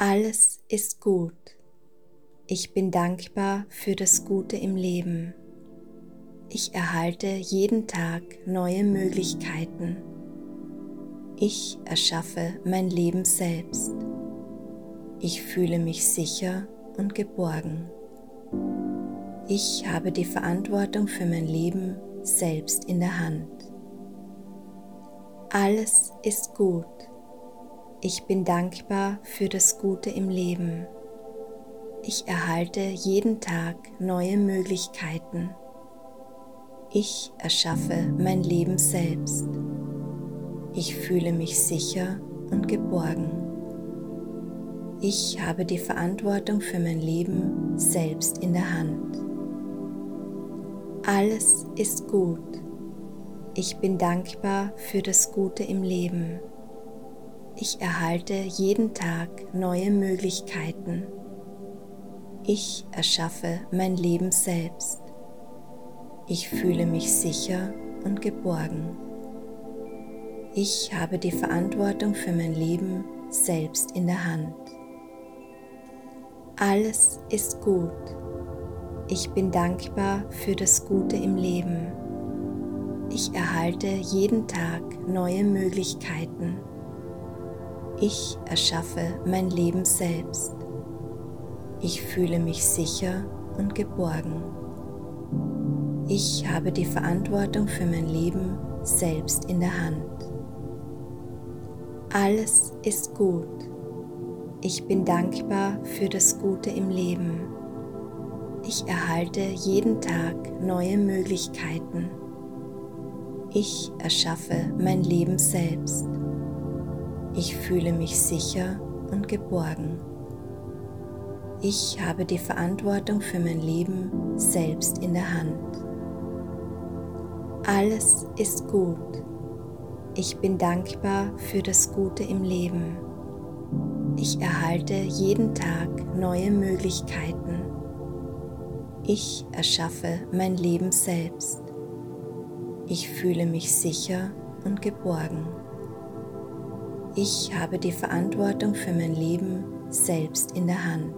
Alles ist gut. Ich bin dankbar für das Gute im Leben. Ich erhalte jeden Tag neue Möglichkeiten. Ich erschaffe mein Leben selbst. Ich fühle mich sicher und geborgen. Ich habe die Verantwortung für mein Leben selbst in der Hand. Alles ist gut. Ich bin dankbar für das Gute im Leben. Ich erhalte jeden Tag neue Möglichkeiten. Ich erschaffe mein Leben selbst. Ich fühle mich sicher und geborgen. Ich habe die Verantwortung für mein Leben selbst in der Hand. Alles ist gut. Ich bin dankbar für das Gute im Leben. Ich erhalte jeden Tag neue Möglichkeiten. Ich erschaffe mein Leben selbst. Ich fühle mich sicher und geborgen. Ich habe die Verantwortung für mein Leben selbst in der Hand. Alles ist gut. Ich bin dankbar für das Gute im Leben. Ich erhalte jeden Tag neue Möglichkeiten. Ich erschaffe mein Leben selbst. Ich fühle mich sicher und geborgen. Ich habe die Verantwortung für mein Leben selbst in der Hand. Alles ist gut. Ich bin dankbar für das Gute im Leben. Ich erhalte jeden Tag neue Möglichkeiten. Ich erschaffe mein Leben selbst. Ich fühle mich sicher und geborgen. Ich habe die Verantwortung für mein Leben selbst in der Hand. Alles ist gut. Ich bin dankbar für das Gute im Leben. Ich erhalte jeden Tag neue Möglichkeiten. Ich erschaffe mein Leben selbst. Ich fühle mich sicher und geborgen. Ich habe die Verantwortung für mein Leben selbst in der Hand.